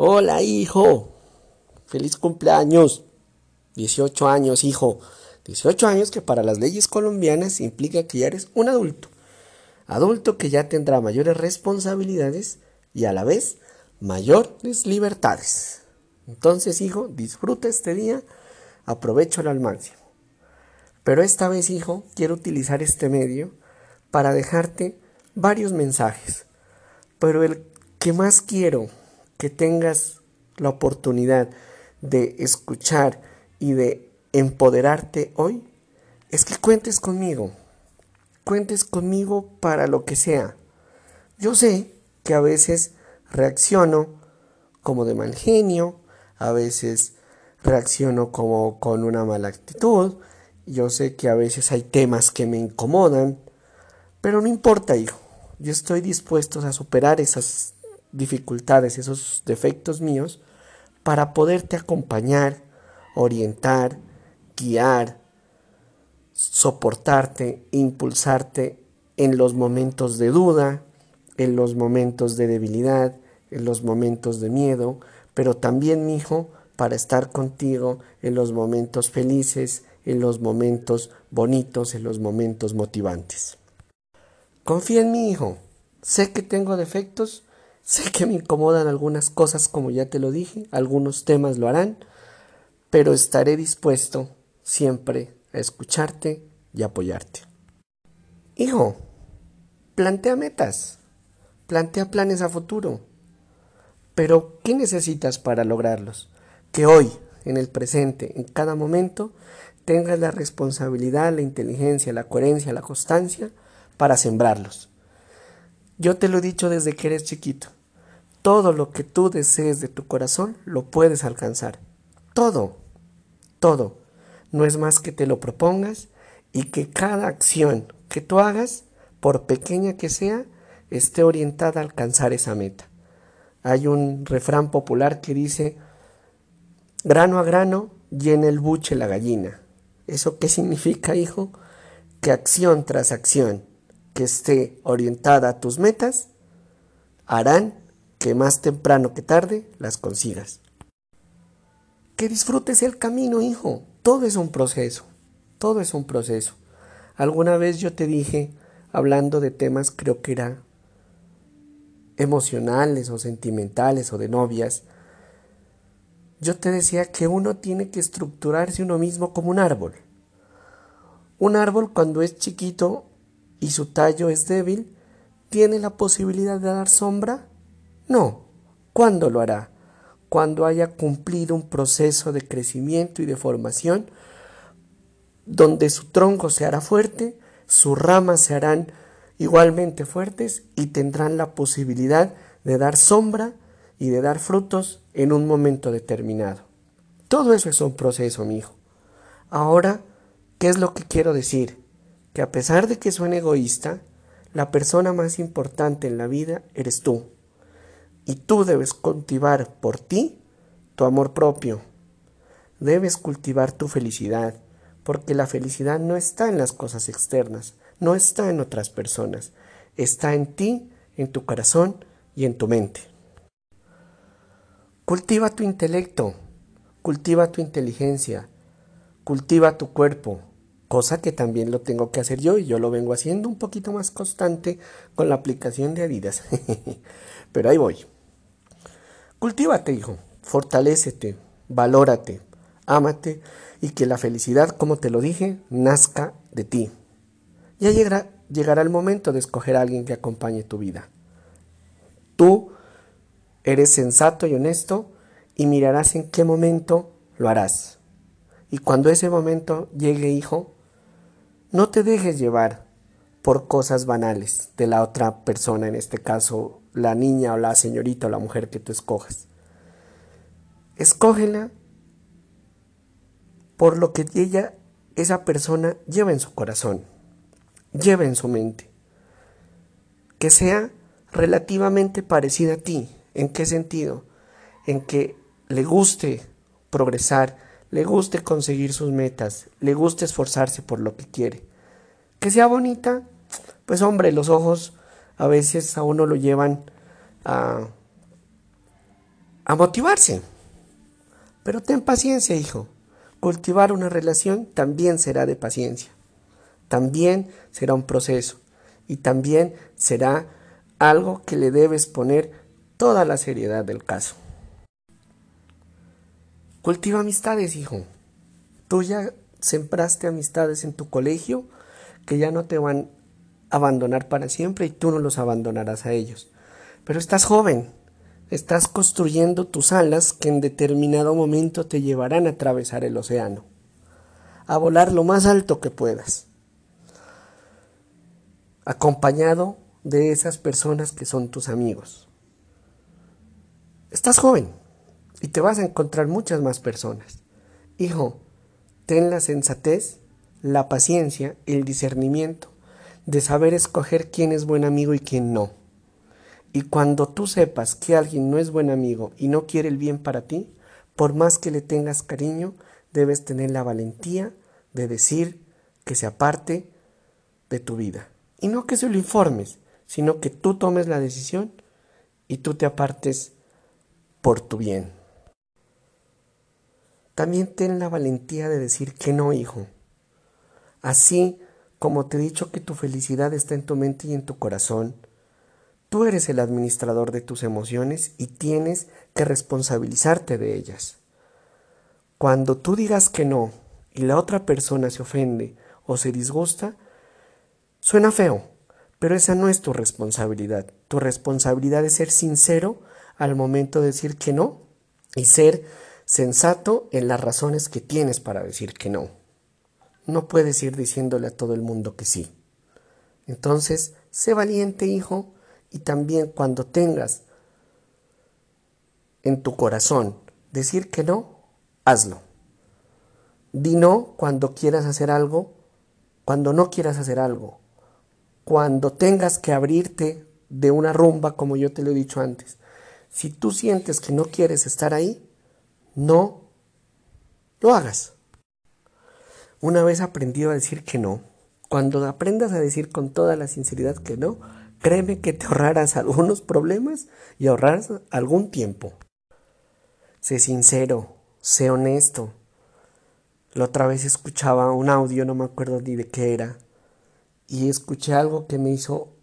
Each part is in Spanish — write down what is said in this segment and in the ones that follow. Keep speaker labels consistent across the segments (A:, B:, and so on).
A: Hola, hijo. Feliz cumpleaños. 18 años, hijo. 18 años que para las leyes colombianas implica que ya eres un adulto. Adulto que ya tendrá mayores responsabilidades y a la vez mayores libertades. Entonces, hijo, disfruta este día, aprovechalo al máximo. Pero esta vez, hijo, quiero utilizar este medio para dejarte varios mensajes. Pero el que más quiero que tengas la oportunidad de escuchar y de empoderarte hoy es que cuentes conmigo. Cuentes conmigo para lo que sea. Yo sé que a veces reacciono como de mal genio, a veces reacciono como con una mala actitud, yo sé que a veces hay temas que me incomodan, pero no importa, hijo. Yo estoy dispuesto a superar esas dificultades, esos defectos míos, para poderte acompañar, orientar, guiar, soportarte, impulsarte en los momentos de duda, en los momentos de debilidad, en los momentos de miedo, pero también, mi hijo, para estar contigo en los momentos felices, en los momentos bonitos, en los momentos motivantes. Confía en mi hijo. Sé que tengo defectos, sé que me incomodan algunas cosas, como ya te lo dije, algunos temas lo harán, pero estaré dispuesto siempre a escucharte y apoyarte. Hijo, plantea metas, plantea planes a futuro. Pero, ¿qué necesitas para lograrlos? Que hoy, en el presente, en cada momento, tengas la responsabilidad, la inteligencia, la coherencia, la constancia para sembrarlos. Yo te lo he dicho desde que eres chiquito. Todo lo que tú desees de tu corazón lo puedes alcanzar. Todo, todo. No es más que te lo propongas y que cada acción que tú hagas, por pequeña que sea, esté orientada a alcanzar esa meta. Hay un refrán popular que dice, grano a grano llena el buche la gallina. ¿Eso qué significa, hijo? Que acción tras acción que esté orientada a tus metas harán que más temprano que tarde las consigas. Que disfrutes el camino, hijo. Todo es un proceso. Todo es un proceso. Alguna vez yo te dije, hablando de temas, creo que era emocionales o sentimentales o de novias, yo te decía que uno tiene que estructurarse uno mismo como un árbol. Un árbol cuando es chiquito y su tallo es débil, ¿tiene la posibilidad de dar sombra? No. ¿Cuándo lo hará? Cuando haya cumplido un proceso de crecimiento y de formación, donde su tronco se hará fuerte, sus ramas se harán igualmente fuertes y tendrán la posibilidad de dar sombra y de dar frutos en un momento determinado. Todo eso es un proceso, mi. Ahora, ¿qué es lo que quiero decir? que a pesar de que suene egoísta, la persona más importante en la vida eres tú. Y tú debes cultivar por ti tu amor propio. Debes cultivar tu felicidad, porque la felicidad no está en las cosas externas, no está en otras personas, está en ti, en tu corazón y en tu mente. Cultiva tu intelecto, cultiva tu inteligencia, cultiva tu cuerpo, cosa que también lo tengo que hacer yo y yo lo vengo haciendo un poquito más constante con la aplicación de Adidas. Pero ahí voy. Cultívate, hijo, fortalécete, valórate, ámate y que la felicidad, como te lo dije, nazca de ti. Ya llegará, llegará el momento de escoger a alguien que acompañe tu vida. Tú eres sensato y honesto y mirarás en qué momento lo harás. Y cuando ese momento llegue, hijo, no te dejes llevar por cosas banales de la otra persona, en este caso la niña o la señorita o la mujer que tú escojas. Escógela por lo que ella, esa persona, lleva en su corazón, lleva en su mente. Que sea relativamente parecida a ti. ¿En qué sentido? En que le guste progresar, le guste conseguir sus metas, le guste esforzarse por lo que quiere. Que sea bonita, pues hombre, los ojos a veces a uno lo llevan a, a motivarse. Pero ten paciencia, hijo. Cultivar una relación también será de paciencia. También será un proceso. Y también será algo que le debes poner toda la seriedad del caso. Cultiva amistades, hijo. Tú ya sembraste amistades en tu colegio que ya no te van abandonar para siempre y tú no los abandonarás a ellos. Pero estás joven, estás construyendo tus alas que en determinado momento te llevarán a atravesar el océano, a volar lo más alto que puedas, acompañado de esas personas que son tus amigos. Estás joven y te vas a encontrar muchas más personas. Hijo, ten la sensatez, la paciencia, el discernimiento de saber escoger quién es buen amigo y quién no. Y cuando tú sepas que alguien no es buen amigo y no quiere el bien para ti, por más que le tengas cariño, debes tener la valentía de decir que se aparte de tu vida. Y no que se lo informes, sino que tú tomes la decisión y tú te apartes por tu bien. También ten la valentía de decir que no, hijo. Así como te he dicho que tu felicidad está en tu mente y en tu corazón, tú eres el administrador de tus emociones y tienes que responsabilizarte de ellas. Cuando tú digas que no y la otra persona se ofende o se disgusta, suena feo, pero esa no es tu responsabilidad. Tu responsabilidad es ser sincero al momento de decir que no y ser sensato en las razones que tienes para decir que no. No puedes ir diciéndole a todo el mundo que sí. Entonces, sé valiente, hijo, y también cuando tengas en tu corazón decir que no, hazlo. Di no cuando quieras hacer algo, cuando no quieras hacer algo, cuando tengas que abrirte de una rumba, como yo te lo he dicho antes. Si tú sientes que no quieres estar ahí, no lo hagas. Una vez aprendido a decir que no, cuando aprendas a decir con toda la sinceridad que no, créeme que te ahorrarás algunos problemas y ahorrarás algún tiempo. Sé sincero, sé honesto. La otra vez escuchaba un audio, no me acuerdo ni de qué era, y escuché algo que me hizo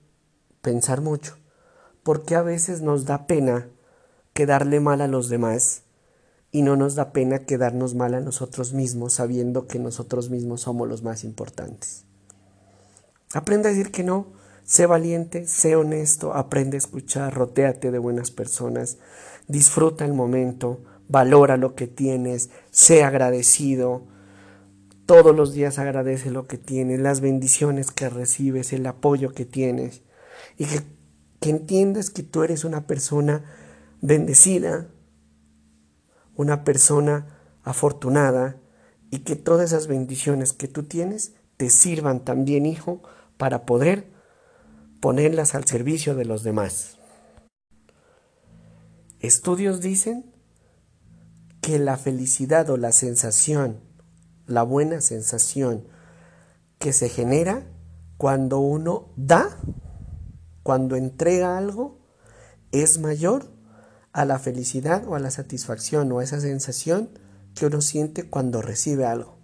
A: pensar mucho, porque a veces nos da pena quedarle mal a los demás y no nos da pena quedarnos mal a nosotros mismos sabiendo que nosotros mismos somos los más importantes. Aprende a decir que no, sé valiente, sé honesto, aprende a escuchar, rotéate de buenas personas, disfruta el momento, valora lo que tienes, sé agradecido, todos los días agradece lo que tienes, las bendiciones que recibes, el apoyo que tienes. Y que, que entiendas que tú eres una persona bendecida, una persona afortunada y que todas esas bendiciones que tú tienes te sirvan también, hijo, para poder ponerlas al servicio de los demás. Estudios dicen que la felicidad o la sensación, la buena sensación que se genera cuando uno da, cuando entrega algo, es mayor a la felicidad o a la satisfacción o a esa sensación que uno siente cuando recibe algo.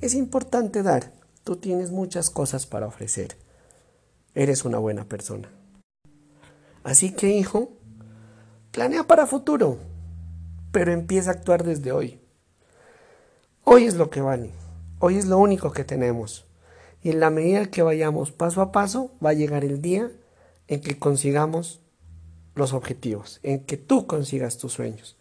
A: Es importante dar. Tú tienes muchas cosas para ofrecer. Eres una buena persona. Así que, hijo, planea para futuro, pero empieza a actuar desde hoy. Hoy es lo que vale. Hoy es lo único que tenemos. Y en la medida que vayamos paso a paso, va a llegar el día en que consigamos los objetivos, en que tú consigas tus sueños.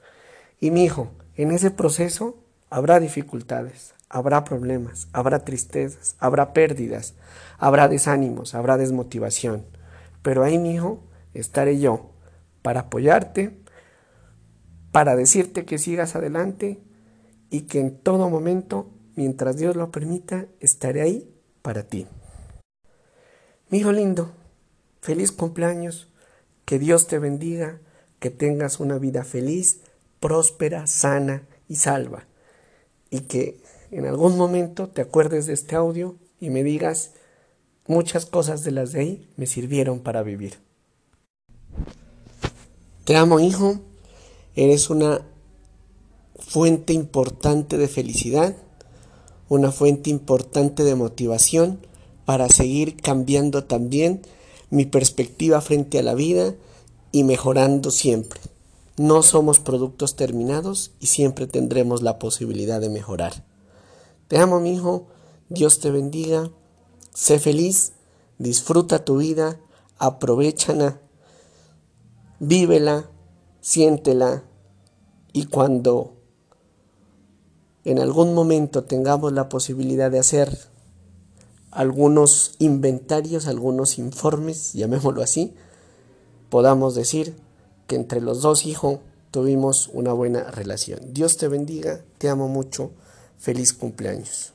A: Y mi hijo, en ese proceso habrá dificultades, habrá problemas, habrá tristezas, habrá pérdidas, habrá desánimos, habrá desmotivación. Pero ahí, mi hijo, estaré yo para apoyarte, para decirte que sigas adelante y que en todo momento, mientras Dios lo permita, estaré ahí para ti. Mi hijo lindo, feliz cumpleaños. Que Dios te bendiga, que tengas una vida feliz, próspera, sana y salva. Y que en algún momento te acuerdes de este audio y me digas muchas cosas de las de ahí me sirvieron para vivir. Te amo, hijo, Eres una fuente importante de felicidad, una fuente importante de motivación para seguir cambiando también mi perspectiva frente a la vida y mejorando siempre. No somos productos terminados y siempre tendremos la posibilidad de mejorar. Te amo, mi hijo. Dios te bendiga. Sé feliz. Disfruta tu vida. Aprovechala. Vívela. Siéntela. Y cuando en algún momento tengamos la posibilidad de hacer algunos inventarios, algunos informes, llamémoslo así, podamos decir que entre los dos hijos tuvimos una buena relación. Dios te bendiga, te amo mucho, feliz cumpleaños.